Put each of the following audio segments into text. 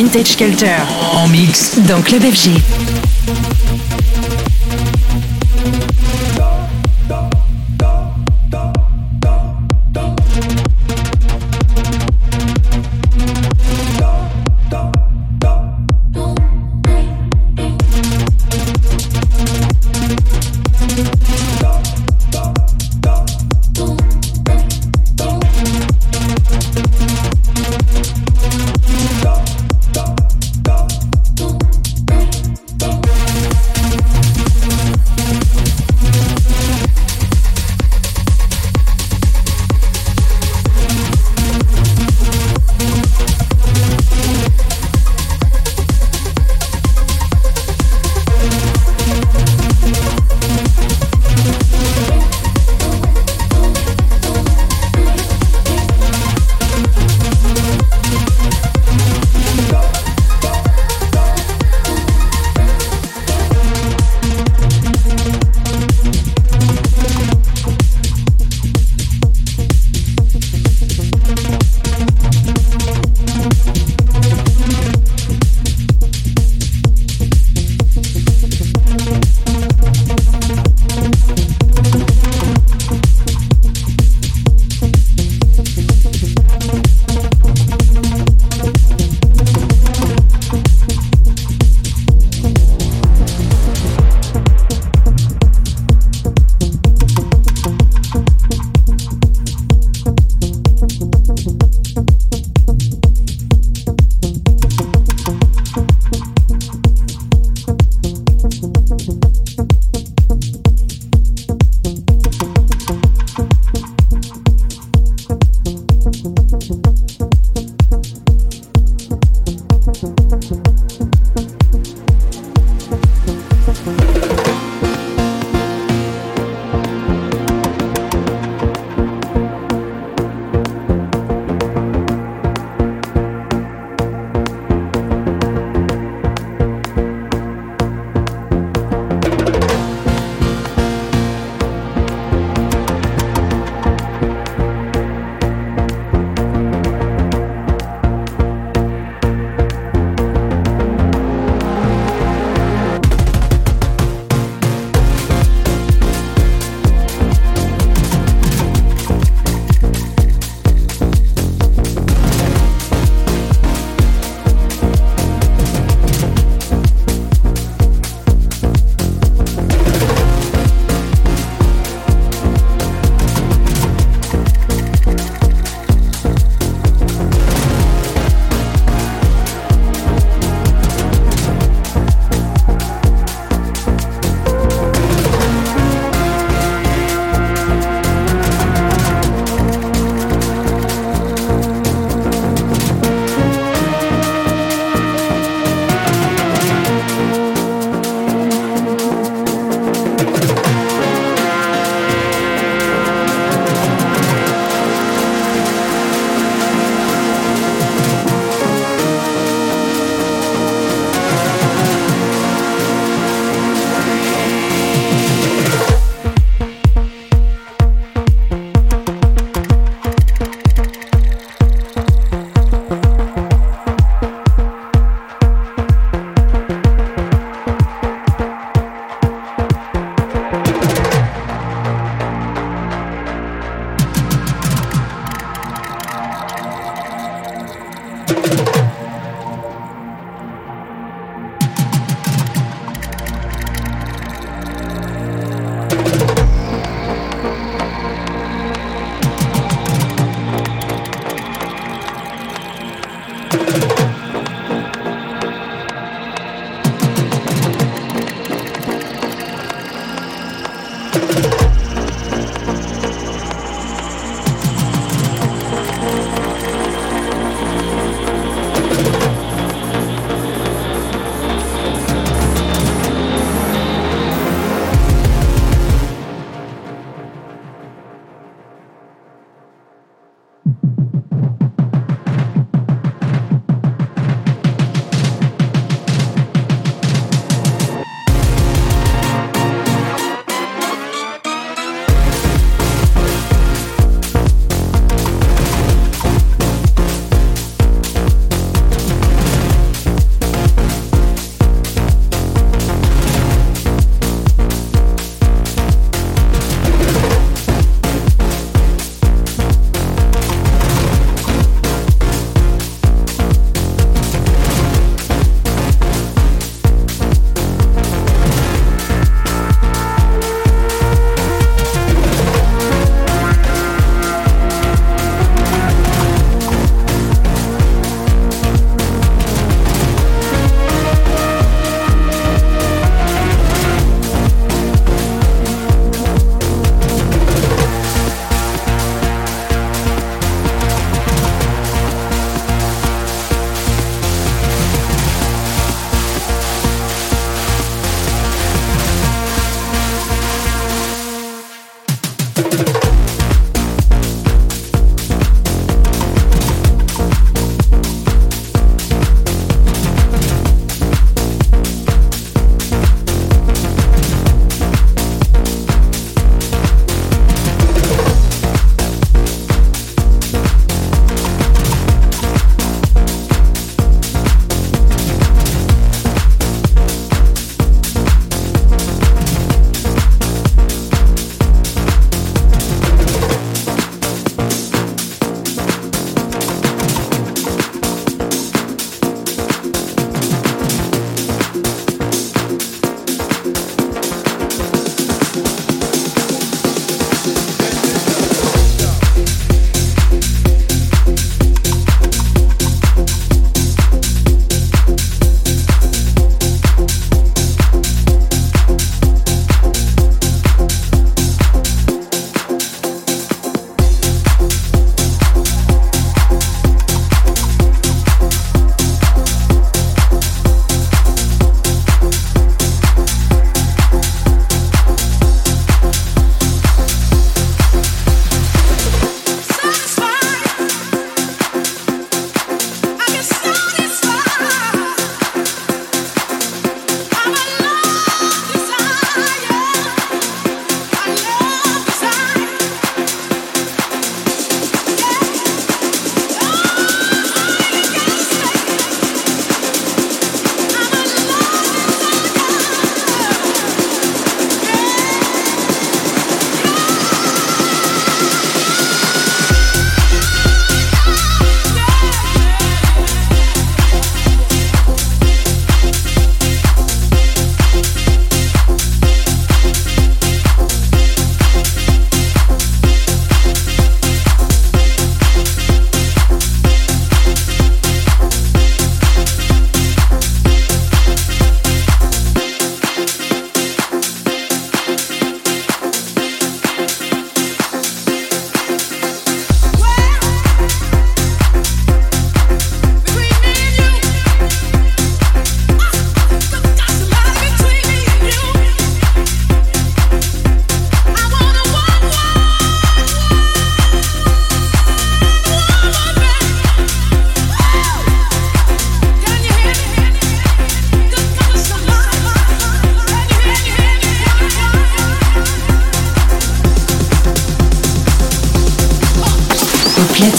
Vintage Culture. En mix dans Club FG.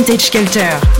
Vintage Culture.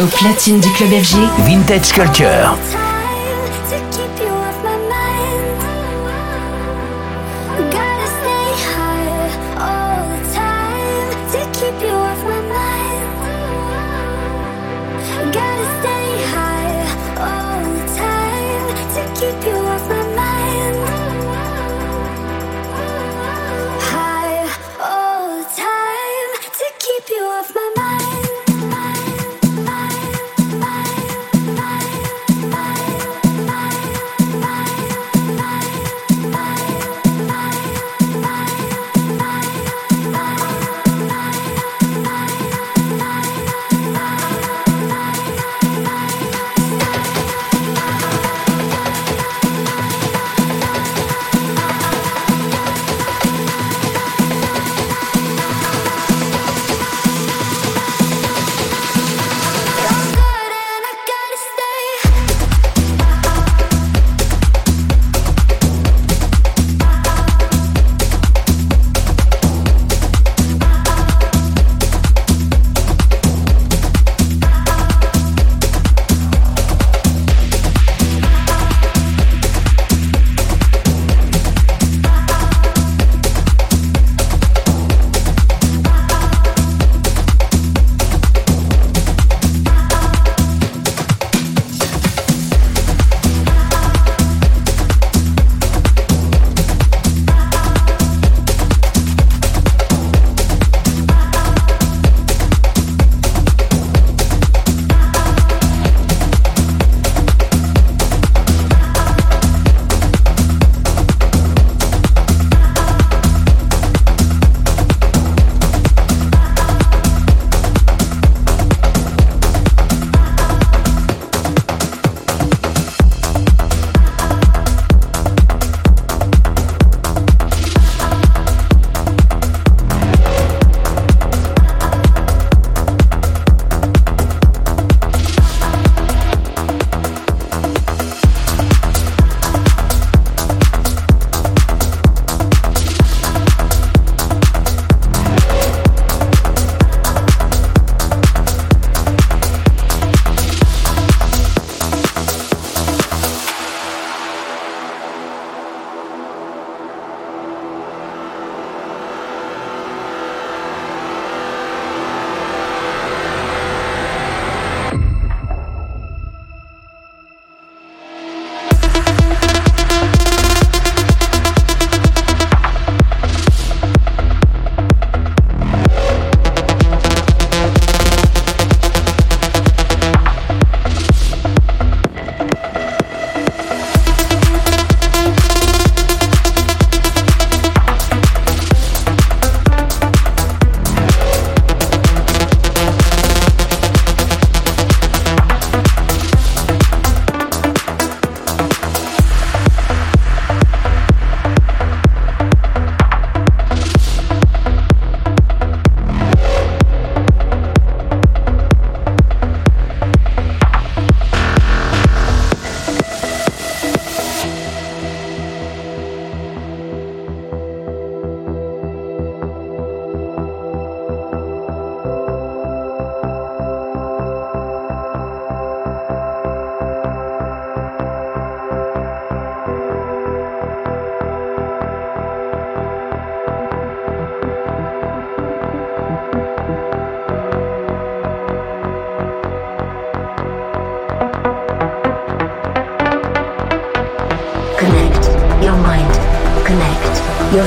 Au platine du club FG, Vintage Culture.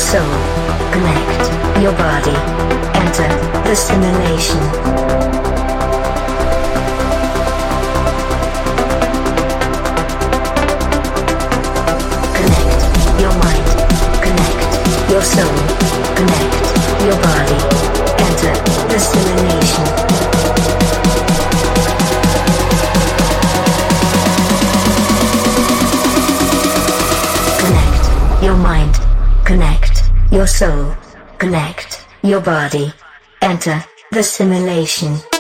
soul. Connect your body. Enter the simulation. your body. Enter the simulation.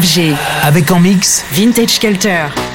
FG. Avec en mix Vintage Kelter.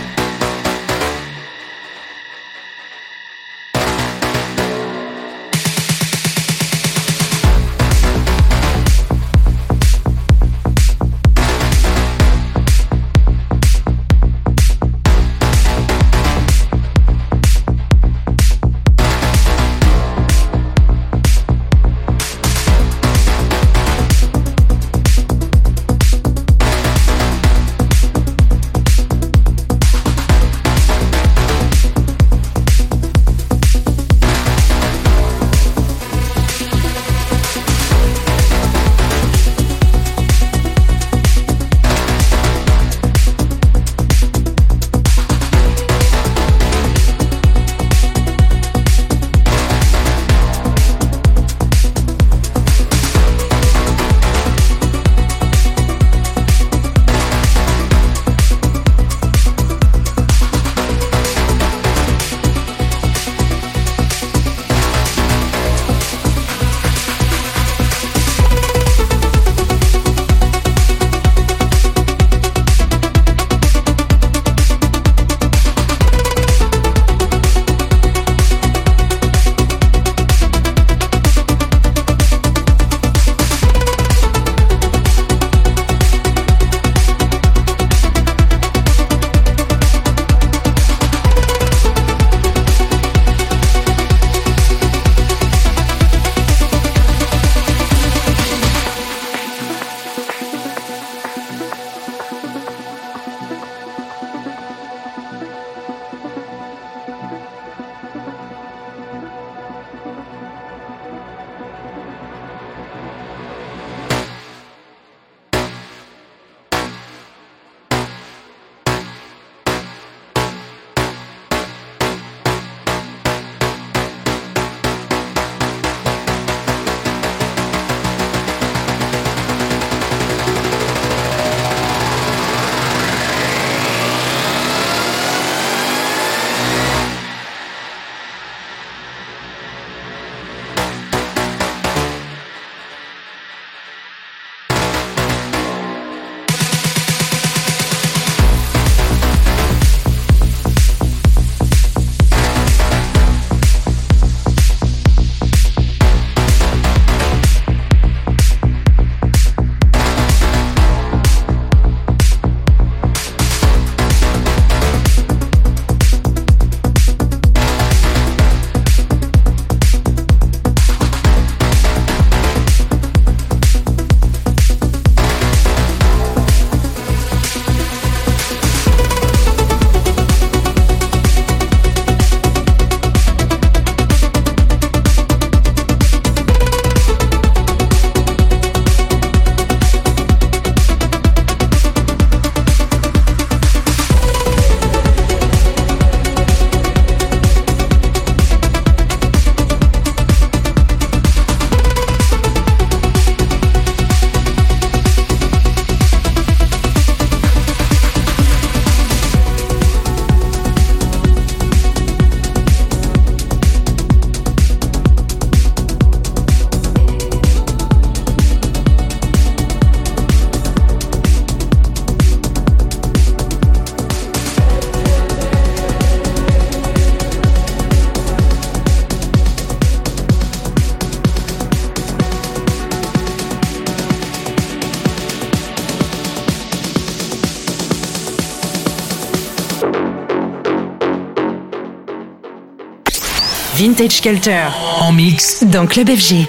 Vintage Kelter. En mix. Dans Club FG.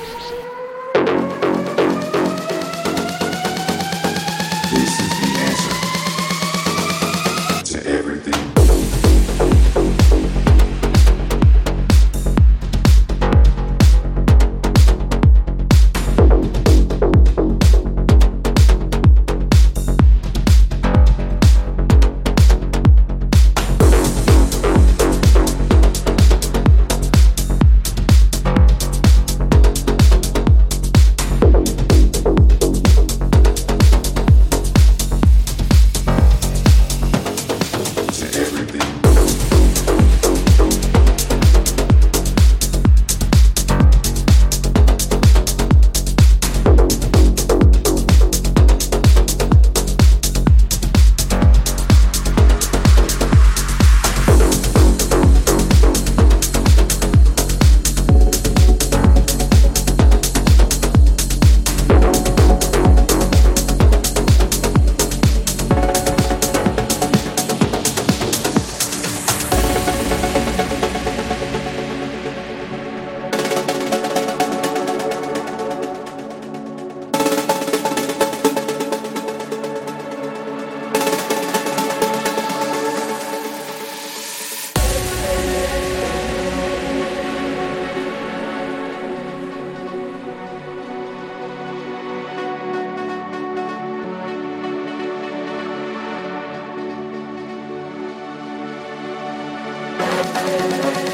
Club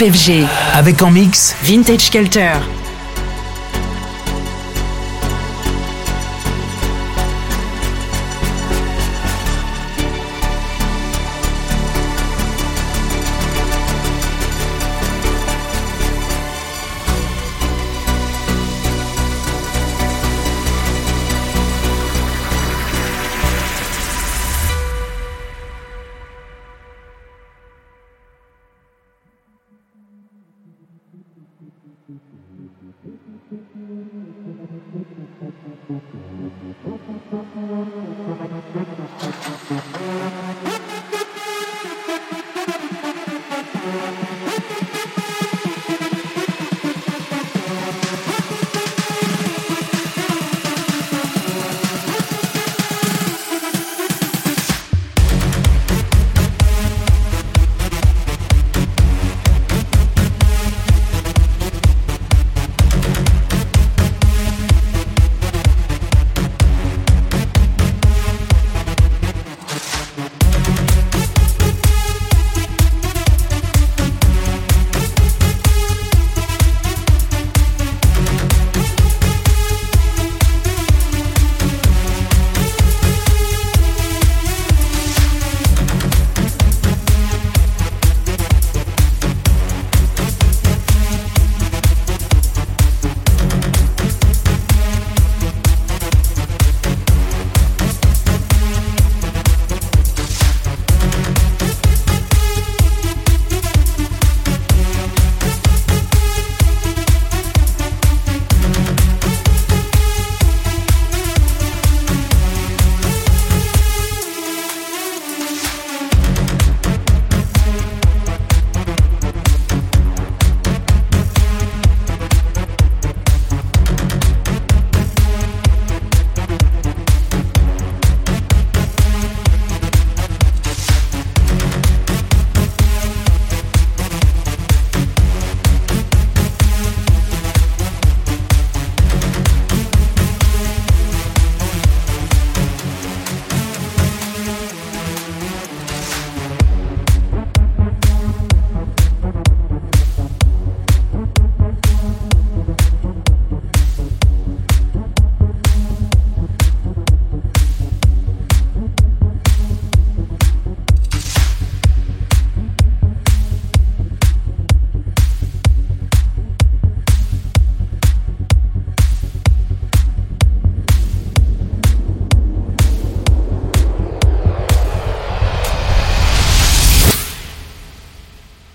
FG. Avec en mix Vintage Kelter.